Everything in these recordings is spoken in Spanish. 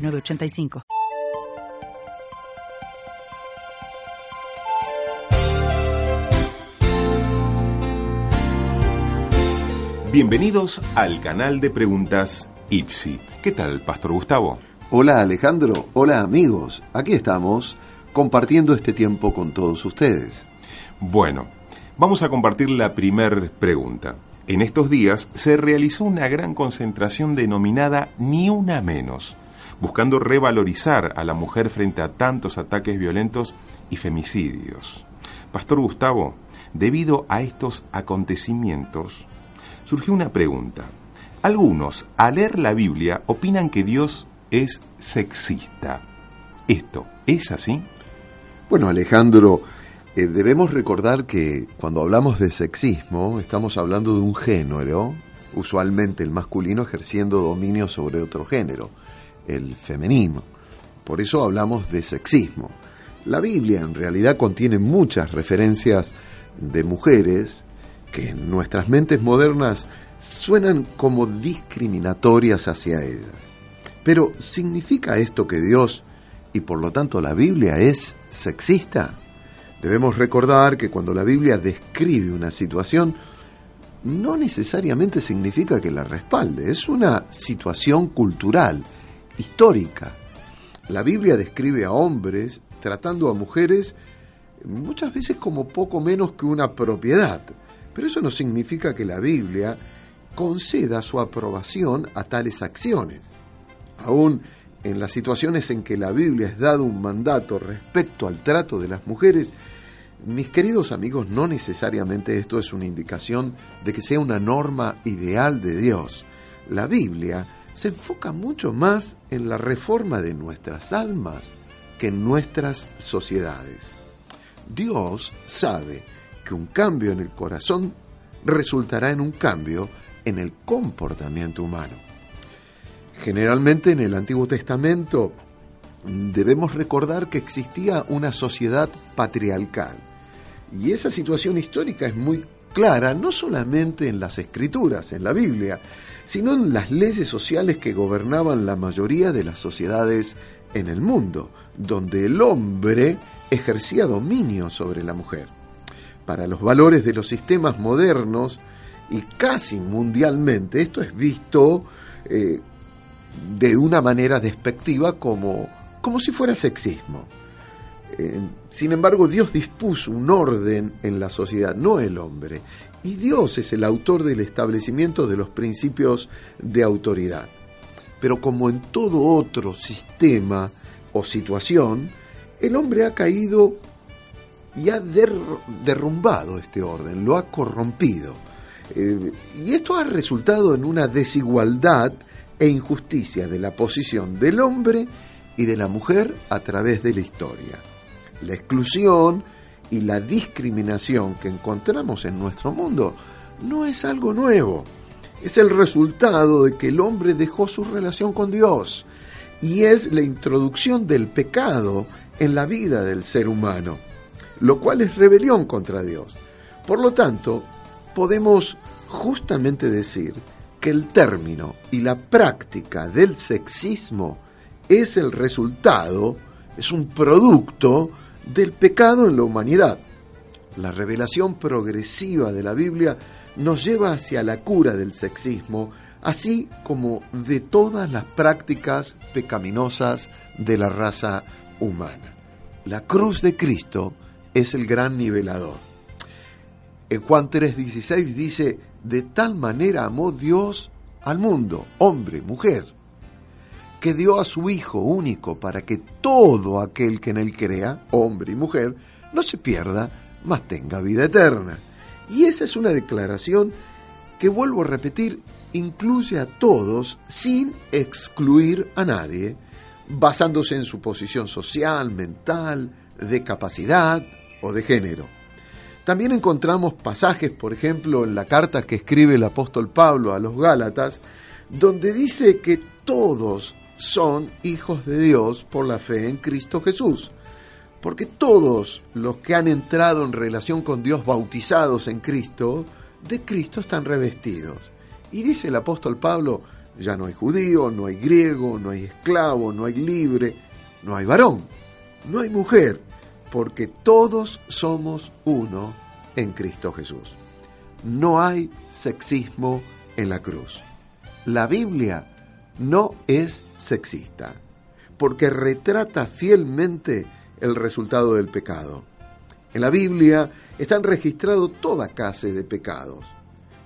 985. Bienvenidos al canal de preguntas IPSI. ¿Qué tal, Pastor Gustavo? Hola Alejandro, hola amigos, aquí estamos compartiendo este tiempo con todos ustedes. Bueno, vamos a compartir la primer pregunta. En estos días se realizó una gran concentración denominada Ni Una Menos, buscando revalorizar a la mujer frente a tantos ataques violentos y femicidios. Pastor Gustavo, debido a estos acontecimientos, surgió una pregunta. Algunos, al leer la Biblia, opinan que Dios es sexista. ¿Esto es así? Bueno, Alejandro, eh, debemos recordar que cuando hablamos de sexismo, estamos hablando de un género, usualmente el masculino ejerciendo dominio sobre otro género el femenino. Por eso hablamos de sexismo. La Biblia en realidad contiene muchas referencias de mujeres que en nuestras mentes modernas suenan como discriminatorias hacia ellas. Pero ¿significa esto que Dios y por lo tanto la Biblia es sexista? Debemos recordar que cuando la Biblia describe una situación, no necesariamente significa que la respalde, es una situación cultural histórica. La Biblia describe a hombres tratando a mujeres muchas veces como poco menos que una propiedad, pero eso no significa que la Biblia conceda su aprobación a tales acciones. Aún en las situaciones en que la Biblia es dado un mandato respecto al trato de las mujeres, mis queridos amigos, no necesariamente esto es una indicación de que sea una norma ideal de Dios. La Biblia se enfoca mucho más en la reforma de nuestras almas que en nuestras sociedades. Dios sabe que un cambio en el corazón resultará en un cambio en el comportamiento humano. Generalmente en el Antiguo Testamento debemos recordar que existía una sociedad patriarcal. Y esa situación histórica es muy clara no solamente en las escrituras, en la Biblia, sino en las leyes sociales que gobernaban la mayoría de las sociedades en el mundo, donde el hombre ejercía dominio sobre la mujer. Para los valores de los sistemas modernos y casi mundialmente, esto es visto eh, de una manera despectiva como, como si fuera sexismo. Eh, sin embargo, Dios dispuso un orden en la sociedad, no el hombre, y Dios es el autor del establecimiento de los principios de autoridad. Pero como en todo otro sistema o situación, el hombre ha caído y ha derrumbado este orden, lo ha corrompido. Eh, y esto ha resultado en una desigualdad e injusticia de la posición del hombre y de la mujer a través de la historia. La exclusión, y la discriminación que encontramos en nuestro mundo no es algo nuevo. Es el resultado de que el hombre dejó su relación con Dios y es la introducción del pecado en la vida del ser humano, lo cual es rebelión contra Dios. Por lo tanto, podemos justamente decir que el término y la práctica del sexismo es el resultado, es un producto del pecado en la humanidad. La revelación progresiva de la Biblia nos lleva hacia la cura del sexismo, así como de todas las prácticas pecaminosas de la raza humana. La cruz de Cristo es el gran nivelador. En Juan 3:16 dice, de tal manera amó Dios al mundo, hombre, mujer, que dio a su Hijo único para que todo aquel que en él crea, hombre y mujer, no se pierda, mas tenga vida eterna. Y esa es una declaración que, vuelvo a repetir, incluye a todos sin excluir a nadie, basándose en su posición social, mental, de capacidad o de género. También encontramos pasajes, por ejemplo, en la carta que escribe el apóstol Pablo a los Gálatas, donde dice que todos son hijos de Dios por la fe en Cristo Jesús. Porque todos los que han entrado en relación con Dios bautizados en Cristo, de Cristo están revestidos. Y dice el apóstol Pablo, ya no hay judío, no hay griego, no hay esclavo, no hay libre, no hay varón, no hay mujer, porque todos somos uno en Cristo Jesús. No hay sexismo en la cruz. La Biblia no es sexista, porque retrata fielmente el resultado del pecado. En la Biblia están registrados toda clase de pecados,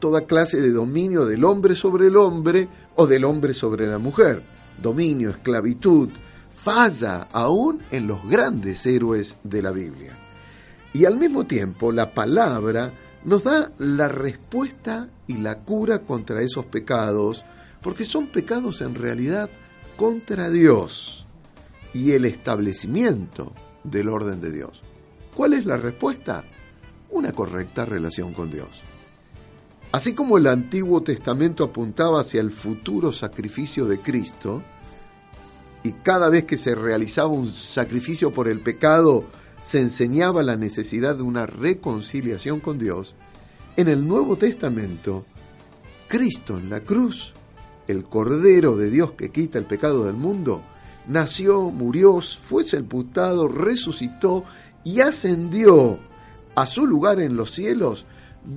toda clase de dominio del hombre sobre el hombre o del hombre sobre la mujer, dominio, esclavitud, falla aún en los grandes héroes de la Biblia. Y al mismo tiempo la palabra nos da la respuesta y la cura contra esos pecados, porque son pecados en realidad contra Dios y el establecimiento del orden de Dios. ¿Cuál es la respuesta? Una correcta relación con Dios. Así como el Antiguo Testamento apuntaba hacia el futuro sacrificio de Cristo, y cada vez que se realizaba un sacrificio por el pecado, se enseñaba la necesidad de una reconciliación con Dios, en el Nuevo Testamento, Cristo en la cruz, el Cordero de Dios que quita el pecado del mundo, nació, murió, fue sepultado, resucitó y ascendió a su lugar en los cielos,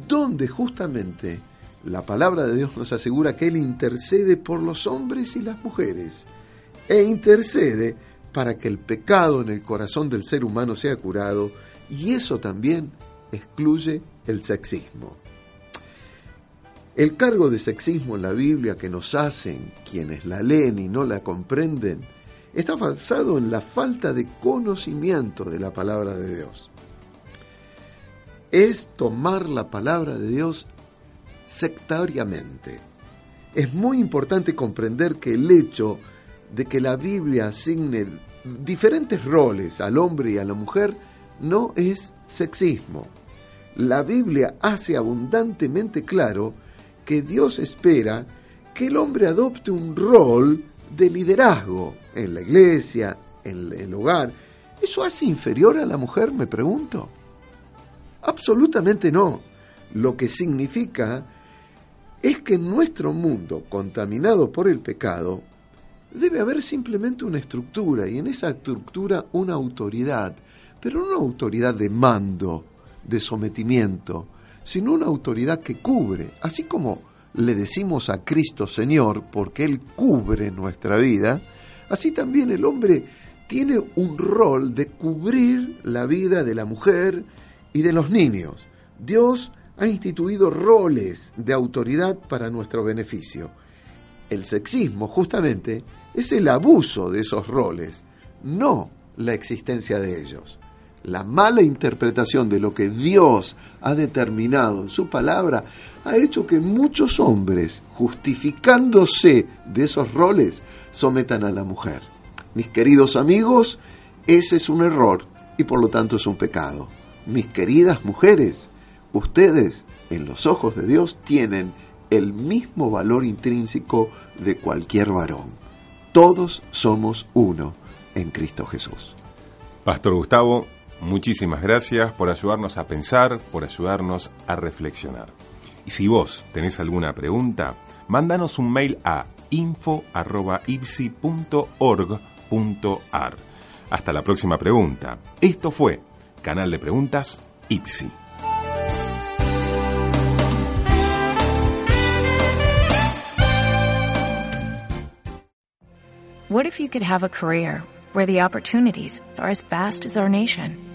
donde justamente la palabra de Dios nos asegura que Él intercede por los hombres y las mujeres e intercede para que el pecado en el corazón del ser humano sea curado y eso también excluye el sexismo. El cargo de sexismo en la Biblia que nos hacen quienes la leen y no la comprenden está basado en la falta de conocimiento de la palabra de Dios. Es tomar la palabra de Dios sectariamente. Es muy importante comprender que el hecho de que la Biblia asigne diferentes roles al hombre y a la mujer no es sexismo. La Biblia hace abundantemente claro que Dios espera que el hombre adopte un rol de liderazgo en la iglesia, en el hogar. ¿Eso hace inferior a la mujer, me pregunto? Absolutamente no. Lo que significa es que en nuestro mundo contaminado por el pecado, debe haber simplemente una estructura y en esa estructura una autoridad, pero no una autoridad de mando, de sometimiento, sino una autoridad que cubre, así como le decimos a Cristo Señor porque Él cubre nuestra vida, así también el hombre tiene un rol de cubrir la vida de la mujer y de los niños. Dios ha instituido roles de autoridad para nuestro beneficio. El sexismo, justamente, es el abuso de esos roles, no la existencia de ellos. La mala interpretación de lo que Dios ha determinado en su palabra ha hecho que muchos hombres, justificándose de esos roles, sometan a la mujer. Mis queridos amigos, ese es un error y por lo tanto es un pecado. Mis queridas mujeres, ustedes, en los ojos de Dios, tienen el mismo valor intrínseco de cualquier varón. Todos somos uno en Cristo Jesús. Pastor Gustavo, muchísimas gracias por ayudarnos a pensar, por ayudarnos a reflexionar. Y si vos tenés alguna pregunta, mándanos un mail a info.ipsi.org.ar. Hasta la próxima pregunta. Esto fue Canal de Preguntas IPSI. What if you could have a career where the opportunities are as vast as our nation,